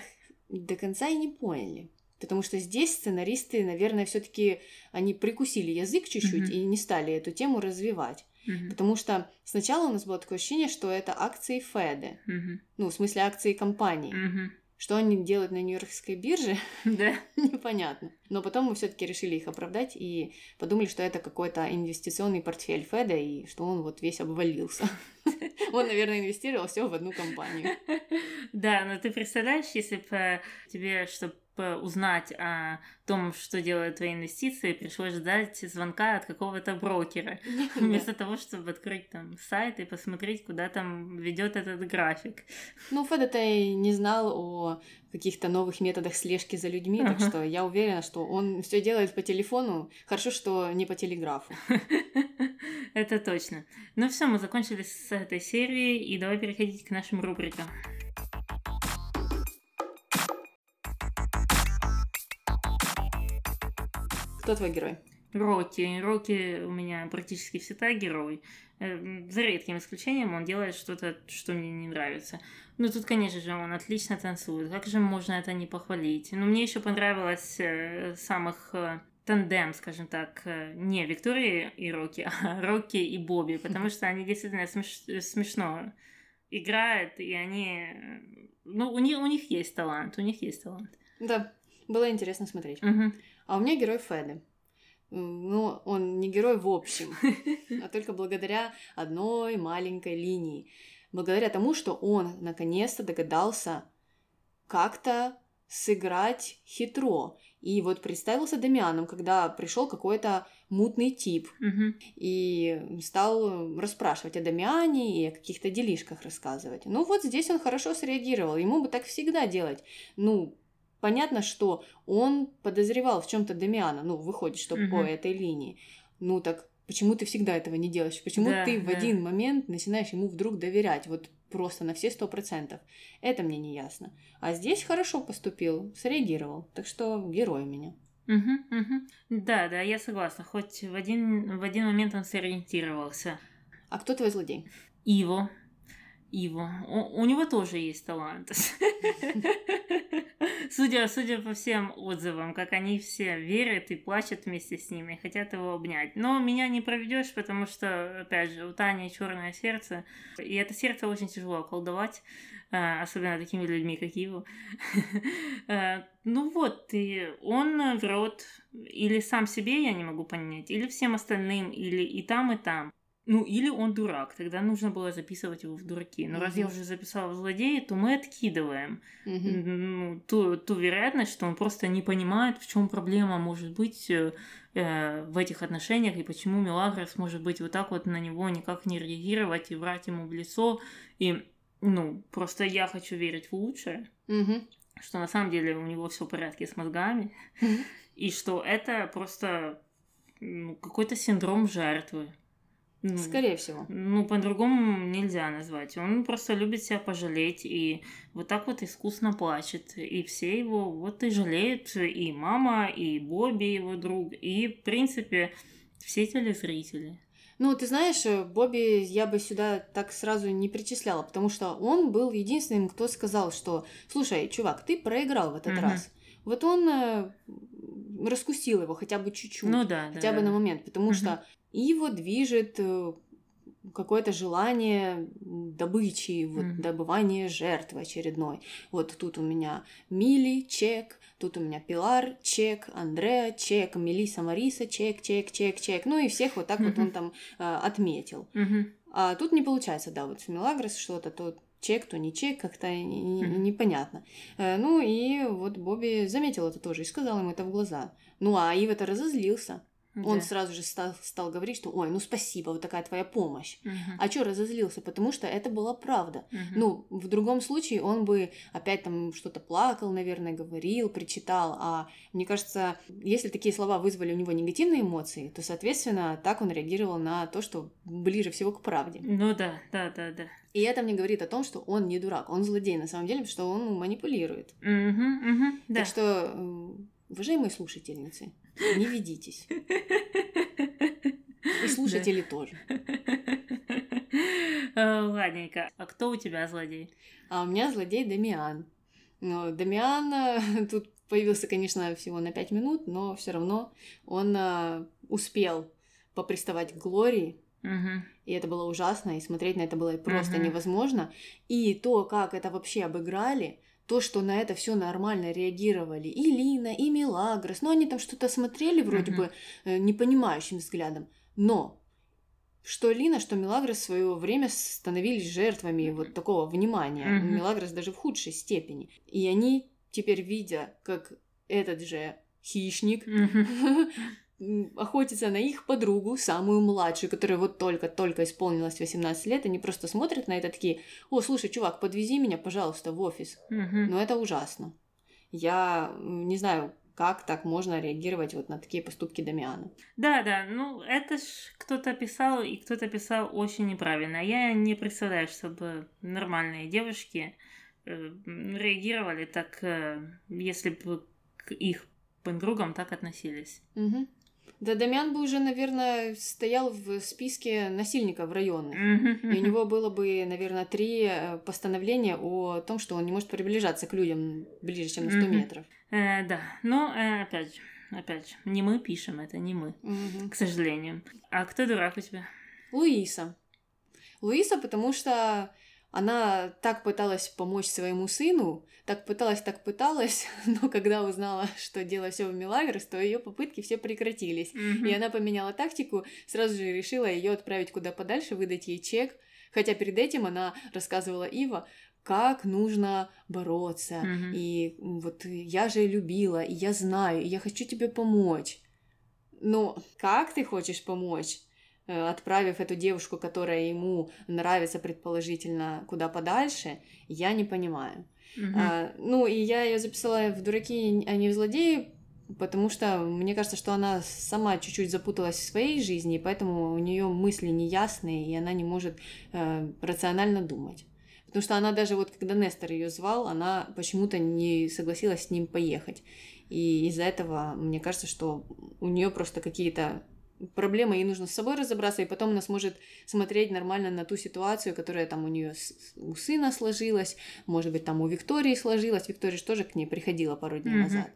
до конца и не поняли. Потому что здесь сценаристы, наверное, все-таки они прикусили язык чуть-чуть Мгм. и не стали эту тему развивать. Мгм. Потому что сначала у нас было такое ощущение, что это акции Феды. Мгм. Ну, в смысле акции компании. Мгм. Что они делают на Нью-Йоркской бирже, <laughs> Да. непонятно. Но потом мы все-таки решили их оправдать и подумали, что это какой-то инвестиционный портфель Феда, и что он вот весь обвалился. <laughs> Он, наверное, инвестировал все в одну компанию. <laughs> Да, но ты представляешь, если бы тебе, чтобы узнать о том, что делают твои инвестиции, пришлось ждать звонка от какого-то брокера, <laughs> вместо того, чтобы открыть там сайт и посмотреть, куда там ведет этот график. Ну, Феда-то и не знал о каких-то новых методах слежки за людьми, так что я уверена, что он все делает по телефону. Хорошо, что не по телеграфу. <laughs> Это точно. Ну все, мы закончили с этой серией, и давай переходить к нашим рубрикам. Кто твой герой? Рокки. Рокки у меня практически всегда герой. Э, За редким исключением он делает что-то, что мне не нравится. Ну, тут, конечно же, он отлично танцует. Как же можно это не похвалить? Но мне еще понравилось э, самых э, тандем, скажем так, не Виктории и Рокки, <laughs> а Рокки и Бобби, потому что они действительно смеш- смешно играют, и они... Ну, у них, у них есть талант, у них есть талант. Да, было интересно смотреть. Мгм. А у меня герой Феды. М, Ну, он не герой в общем, <laughs> а только благодаря одной маленькой линии. Благодаря тому, что он наконец-то догадался как-то сыграть хитро. И вот представился Дамианом, когда пришел какой-то мутный тип Мгм. и стал расспрашивать о Дамиане и о каких-то делишках рассказывать. Ну вот здесь он хорошо среагировал, ему бы так всегда делать. Ну, понятно, что он подозревал в чем-то Дамиана, ну, выходит, что Мгм. по этой линии. Ну так почему ты всегда этого не делаешь? Почему Да, ты в да. один момент начинаешь ему вдруг доверять? Вот просто на все сто процентов. Это мне не ясно. А здесь хорошо поступил, среагировал. Так что герой у меня. Мгм, мгм. Да, да, я согласна. Хоть в один, в один момент он сориентировался. А кто твой злодей? Иво. Иво. У, у него тоже есть талант. <laughs> Судя, судя по всем отзывам, как они все верят и плачут вместе с ними, хотят его обнять. Но меня не проведешь, потому что, опять же, у Тани черное сердце, и это сердце очень тяжело околдовать, а, особенно такими людьми, как Иво. Э, <laughs> Ну вот, и он врет или сам себе, я не могу понять, или всем остальным, или и там, и там. Ну, или он дурак, тогда нужно было записывать его в дураки. Но раз я уже записала в злодеи, то мы откидываем Мгм. ну, ту, ту вероятность, что он просто не понимает, в чем проблема может быть э, э, в этих отношениях, и почему Мелагрос может быть вот так вот на него никак не реагировать и врать ему в лицо. И, ну, просто я хочу верить в лучшее, Мгм. что на самом деле у него все в порядке с мозгами, <laughs> и что это просто ну, какой-то синдром жертвы. Ну, Скорее всего. ну, по-другому нельзя назвать. Он просто любит себя пожалеть и вот так вот искусно плачет. И все его вот и жалеют, и мама, и Бобби, его друг, и, в принципе, все телезрители. Ну, ты знаешь, э, Бобби я бы сюда так сразу не причисляла, потому что он был единственным, кто сказал, что, слушай, чувак, ты проиграл в этот Мгм. раз. Вот он э, раскусил его хотя бы чуть-чуть, Ну да, хотя да, бы да. на момент, потому Мгм. что его движет э, какое-то желание добычи, вот, Мгм. добывания жертвы очередной. Вот тут у меня Мили, чек, тут у меня Пилар, чек, Андреа, чек, Мелиса, Мариса, чек, чек, чек, чек. Ну и всех вот так вот он там э, отметил. Мгм. А тут не получается, да, вот с Мелагрос что-то, то чек, то не чек, как-то Мгм. непонятно. Э, Ну и вот Бобби заметил это тоже и сказал ему это в глаза. Ну а Ив-то разозлился. Он Да. сразу же стал, стал говорить, что ой, ну спасибо, вот такая твоя помощь. Мгм. А чё разозлился? Потому что это была правда. Мгм. Ну, в другом случае он бы опять там что-то плакал, наверное, говорил, причитал. А мне кажется, если такие слова вызвали у него негативные эмоции, то, соответственно, так он реагировал на то, что ближе всего к правде. Ну да, да, да, да. И это мне говорит о том, что он не дурак, он злодей на самом деле, потому что он манипулирует. Мгм, мгм, Да. Так что э, Уважаемые слушательницы, не ведитесь. И слушатели тоже. <laughs> Э, Ладненько. А кто у тебя злодей? А у меня злодей Дамиан. Но Дамиан э, <laughs> тут появился, конечно, всего на пять минут, но все равно он э, успел поприставать к Глории, и это было ужасно, и смотреть на это было просто Мгм. невозможно. И то, как это вообще обыграли, то, что на это все нормально реагировали и Лина, и Мелагрос, ну они там что-то смотрели вроде Мгм. бы э, непонимающим взглядом, но что Лина, что Мелагрос в свое время становились жертвами вот такого внимания. Мгм. Мелагрос даже в худшей степени. И они теперь, видя, как этот же хищник Мгм. <laughs> охотится на их подругу, самую младшую, которая вот только-только исполнилось 18 лет, они просто смотрят на это такие, о, слушай, чувак, подвези меня, пожалуйста, в офис. Мгм. Но это ужасно. Я не знаю, как так можно реагировать вот на такие поступки Дамиана. Да, да, ну это ж кто-то писал, и кто-то писал очень неправильно. Я не представляю, чтобы нормальные девушки э, реагировали так, э, если бы к их подругам так относились. Мгм. Да, Дамиан бы уже, наверное, стоял в списке насильников районных. Мгм, И у него было бы, наверное, три э, постановления о том, что он не может приближаться к людям ближе, чем на 100 Мгм. метров. Э, да, но э, опять же, опять же, не мы пишем это, не мы, к сожалению. А кто дурак у тебя? Луиса. Луиса, потому что она так пыталась помочь своему сыну, так пыталась, так пыталась, <laughs> но когда узнала, что дело все в Милагрос, то ее попытки все прекратились. Мгм. И она поменяла тактику, сразу же решила ее отправить куда подальше, выдать ей чек. Хотя перед этим она рассказывала Ива, как нужно бороться. Мгм. И вот я же любила, и я знаю, и я хочу тебе помочь. Но как ты хочешь помочь? Э, отправив эту девушку, которая ему нравится предположительно куда подальше, я не понимаю. Мгм. А, ну, и я ее записала в дураки, а не в злодеи, потому что мне кажется, что она сама чуть-чуть запуталась в своей жизни, и поэтому у нее мысли неясные, и она не может э, рационально думать. Потому что она даже вот, когда Нестор ее звал, она почему-то не согласилась с ним поехать. И из-за этого мне кажется, что у нее просто какие-то проблемы, ей нужно с собой разобраться, и потом она сможет смотреть нормально на ту ситуацию, которая там у нее у сына сложилась, может быть, там у Виктории сложилась. Виктория же тоже к ней приходила пару дней Мгм. назад.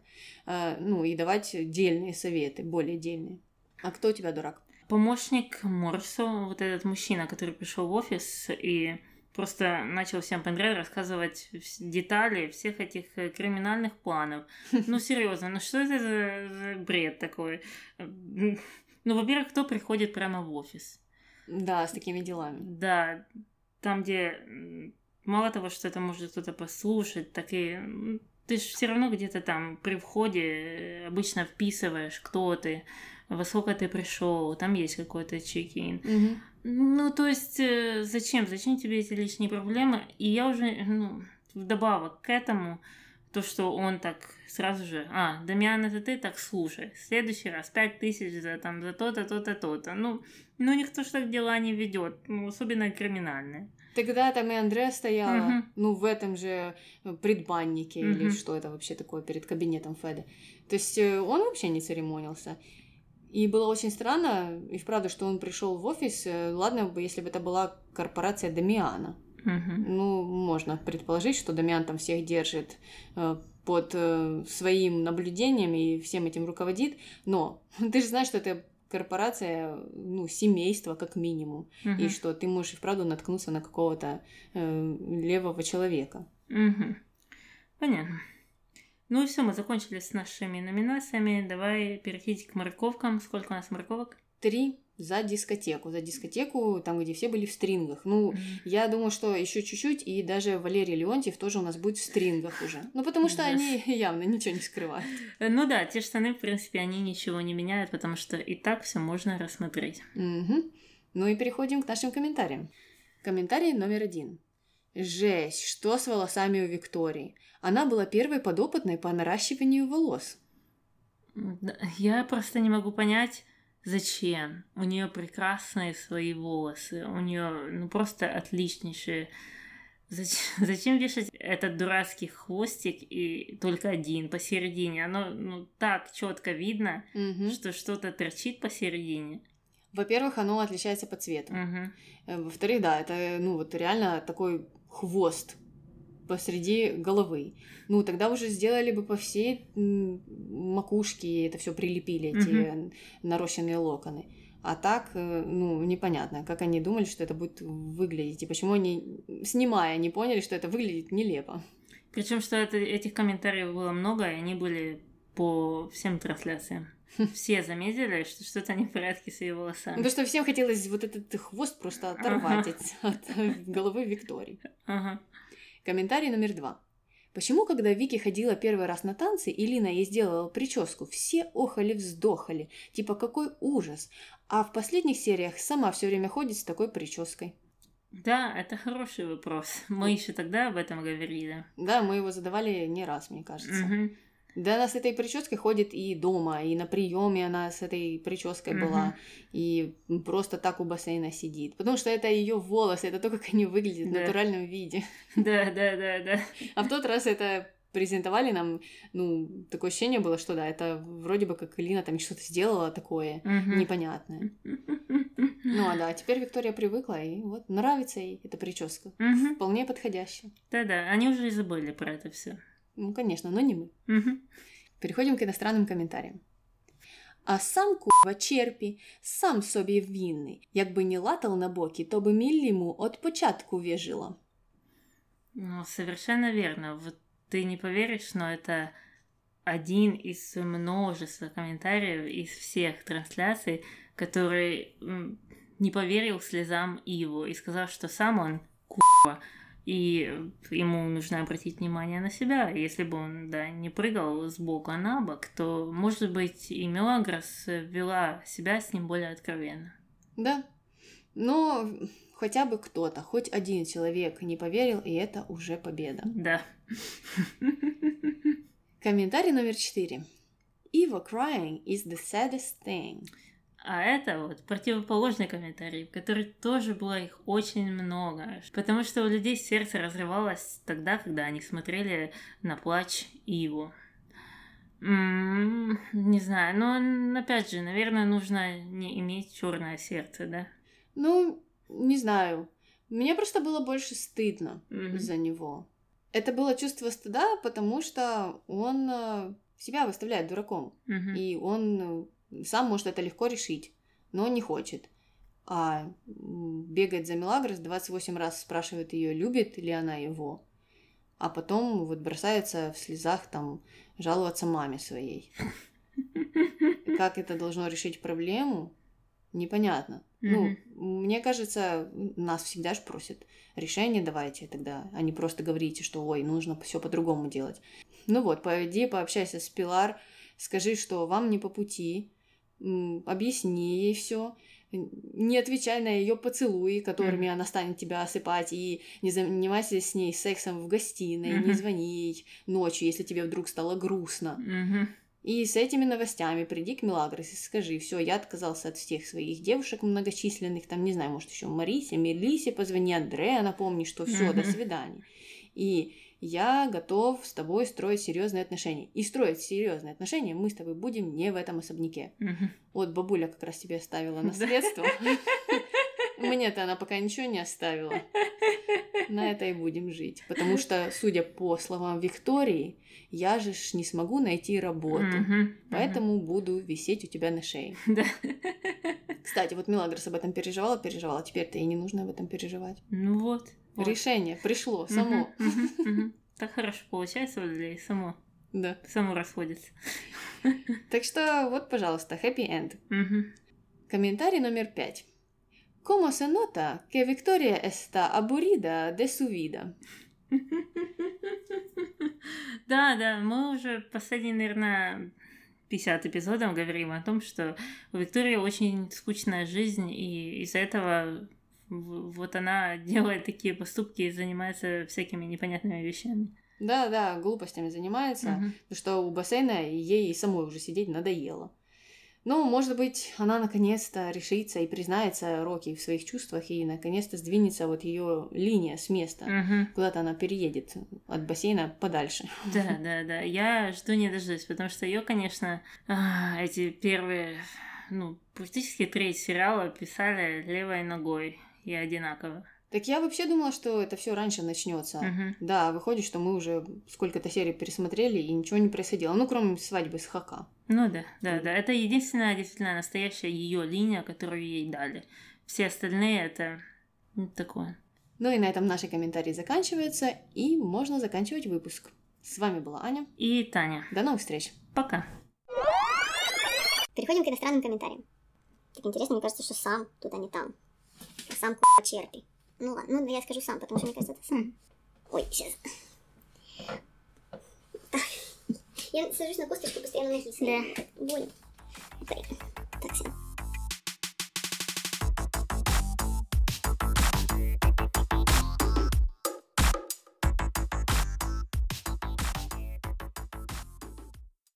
А, ну, и давать дельные советы, более дельные. А кто у тебя дурак? Помощник Морсо, вот этот мужчина, который пришел в офис и просто начал всем подряд рассказывать детали всех этих э, криминальных планов. <laughs> Ну, серьезно, ну что это за бред такой? Ну, во-первых, кто приходит прямо в офис? Да, с такими делами. Да, там, где мало того, что это может кто-то послушать, так и ты же все равно где-то там при входе э, обычно вписываешь, кто ты, во сколько ты пришел, там есть какой-то чекин. Мгм. Ну, то есть, э, зачем? Зачем тебе эти лишние проблемы? И я уже, ну, вдобавок к этому, то, что он так сразу же, а, Дамиан, это ты, так слушай, в следующий раз пять тысяч за, там, за то-то, то-то, то-то. Ну, ну, никто ж так дела не ведет, ну, особенно криминальные. Тогда там и Андреа стояла, Мгм. ну, в этом же э, предбаннике, или Мгм. что это вообще такое, перед кабинетом Феды. То есть э, он вообще не церемонился. И было очень странно, и вправду, что он пришел в офис, э, ладно бы, если бы это была корпорация Дамиана. Мгм. Ну, можно предположить, что Дамиан там всех держит э, под э, своим наблюдением и всем этим руководит, но <laughs> ты же знаешь, что это корпорация, ну, семейство как минимум, и Мгм. что ты можешь и вправду наткнуться на какого-то э, левого человека. Мгм. Понятно. Ну и все, мы закончили с нашими номинациями. Давай переходить к морковкам. Сколько у нас морковок? Три за дискотеку. За дискотеку, там, где все были в стрингах. Ну, я думаю, что еще чуть-чуть, и даже Валерий Леонтьев тоже у нас будет в стрингах уже. Ну, потому что они <laughs> явно ничего не скрывают. Э, Ну да, те штаны, в принципе, они ничего не меняют, потому что и так все можно рассмотреть. Мгм. Ну и переходим к нашим комментариям. Комментарий номер один. Жесть, что с волосами у Виктории? Она была первой подопытной по наращиванию волос. Я просто не могу понять, зачем. У нее прекрасные свои волосы, у нее ну просто отличнейшие. Зачем, <laughs> зачем вешать этот дурацкий хвостик и только один посередине? Оно ну, так четко видно, Мгм. что что-то торчит посередине. Во-первых, оно отличается по цвету. Э, Во-вторых, да, это, ну, вот реально такой хвост посреди головы. Ну, тогда уже сделали бы по всей макушке это все прилепили, эти нарощенные локоны. А так, э, ну, непонятно, как они думали, что это будет выглядеть, и почему они, снимая, не поняли, что это выглядит нелепо. Причем, что это, этих комментариев было много, и они были по всем трансляциям. <laughs> Все заметили, что что-то не в порядке с ее волосами. Потому что всем хотелось вот этот хвост просто оторвать от, от головы Виктории. Ага. Комментарий номер два. Почему, когда Вики ходила первый раз на танцы, и Лина ей сделала прическу, все охали-вздохали, типа какой ужас, а в последних сериях сама все время ходит с такой прической. Да, это хороший вопрос. Мы еще тогда об этом говорили. Да, мы его задавали не раз, мне кажется. Мгм. Да, она с этой прической ходит и дома, и на приеме она с этой прической была, и просто так у бассейна сидит. Потому что это ее волосы, это то, как они выглядят в Да. натуральном виде. Да, да, да, да. А в тот раз это презентовали нам, ну, такое ощущение было, что да, это вроде бы как Лина там что-то сделала такое Мгм. непонятное. Ну а да, теперь Виктория привыкла, и вот нравится ей эта прическа. Мгм. Вполне подходящая. Да-да, они уже и забыли про это все. Ну, конечно, но не мы. Мгм. Переходим к иностранным коментарям. А сам кува черпі, сам собі винний. Якби не латал на боки, то би мілліму от початку вежила. Ну, совершенно верно. Вот ты не поверишь, но это один из множества комментариев из всех трансляций, который м, не поверил слезам Иву и сказал, что сам он куба, и ему нужно обратить внимание на себя. Если бы он, да, не прыгал с бока на бок, то, может быть, и Мелагрос вела себя с ним более откровенно. Да. Но хотя бы кто-то, хоть один человек не поверил, и это уже победа. Да. Комментарий номер четыре. Eva crying is the saddest thing. А это вот противоположный комментарий, в который тоже было их очень много. Потому что у людей сердце разрывалось тогда, когда они смотрели на плач Иву. М, Не знаю, но опять же, наверное, нужно не иметь черное сердце, да? Ну, не знаю. Мне просто было больше стыдно Мгм. за него. Это было чувство стыда, потому что он э, себя выставляет дураком. Мгм. И он э, сам может это легко решить, но не хочет. А бегает за Мелагрос, 28 раз спрашивает ее, любит ли она его. А потом вот бросается в слезах там жаловаться маме своей. Как это должно решить проблему, непонятно. Ну, мне кажется, нас всегда же просят решение давайте тогда, а не просто говорите, что ой, нужно все по-другому делать. Ну вот, пойди, пообщайся с Пилар, скажи, что вам не по пути, объясни ей все, не отвечай на ее поцелуи, которыми Мгм. она станет тебя осыпать, и не занимайся с ней сексом в гостиной, не Мгм. звони ей ночью, если тебе вдруг стало грустно. Мгм. И с этими новостями приди к Мелагрос и скажи, все, я отказался от всех своих девушек многочисленных, там, не знаю, может, еще Марисе, Мелисе, позвони Андреа, напомни, что все, до Мгм. свидания. И я готов с тобой строить серьезные отношения. И строить серьезные отношения мы с тобой будем не в этом особняке. Мгм. Вот бабуля как раз тебе оставила <laughs> наследство. <laughs> Мне-то она пока ничего не оставила. На это и будем жить. Потому что, судя по словам Виктории, я же ж не смогу найти работу. Поэтому буду висеть у тебя на шее. <laughs> Да. Кстати, вот Мелагрос об этом переживала, переживала. Теперь-то ей не нужно об этом переживать. Ну вот. Вот. Решение пришло само. <laughs> Так хорошо получается у людей, само, Да. само расходится. Так что вот, пожалуйста, happy end. Комментарий номер пять. Como se nota que Victoria está aburrida de su vida? <laughs> Да, да, мы уже последние, наверное, 50 эпизодов говорим о том, что у Виктории очень скучная жизнь, и из-за этого вот она <laughs> делает такие поступки и занимается всякими непонятными вещами. Да, да, глупостями занимается. Потому что у бассейна ей самой уже сидеть надоело. Ну, может быть, она наконец-то решится и признается Рокки в своих чувствах, и наконец-то сдвинется вот ее линия с места. Мгм. Куда-то она переедет от бассейна подальше. Да, <laughs> да, да. Я жду не дождусь, потому что ее, конечно, а, эти первые, ну, практически треть сериала писали левой ногой и одинаково. Так я вообще думала, что это все раньше начнется. Мгм. Да, выходит, что мы уже сколько-то серий пересмотрели, и ничего не происходило. Ну, кроме свадьбы с Хака. Ну да, да, да. Это единственная действительно настоящая ее линия, которую ей дали. Все остальные это ну, такое. Ну и на этом наши комментарии заканчиваются, и можно заканчивать выпуск. С вами была Аня. И Таня. До новых встреч! Пока. Переходим к иностранным комментариям. Так интересно, мне кажется, что сам тут, а не там. Сам ку***а черпи. Ну ладно, ну я скажу сам, потому что мне кажется, это сам. Ой, сейчас. Я сажусь на косточку, постоянно ноги. Да. Больно. Так, всё.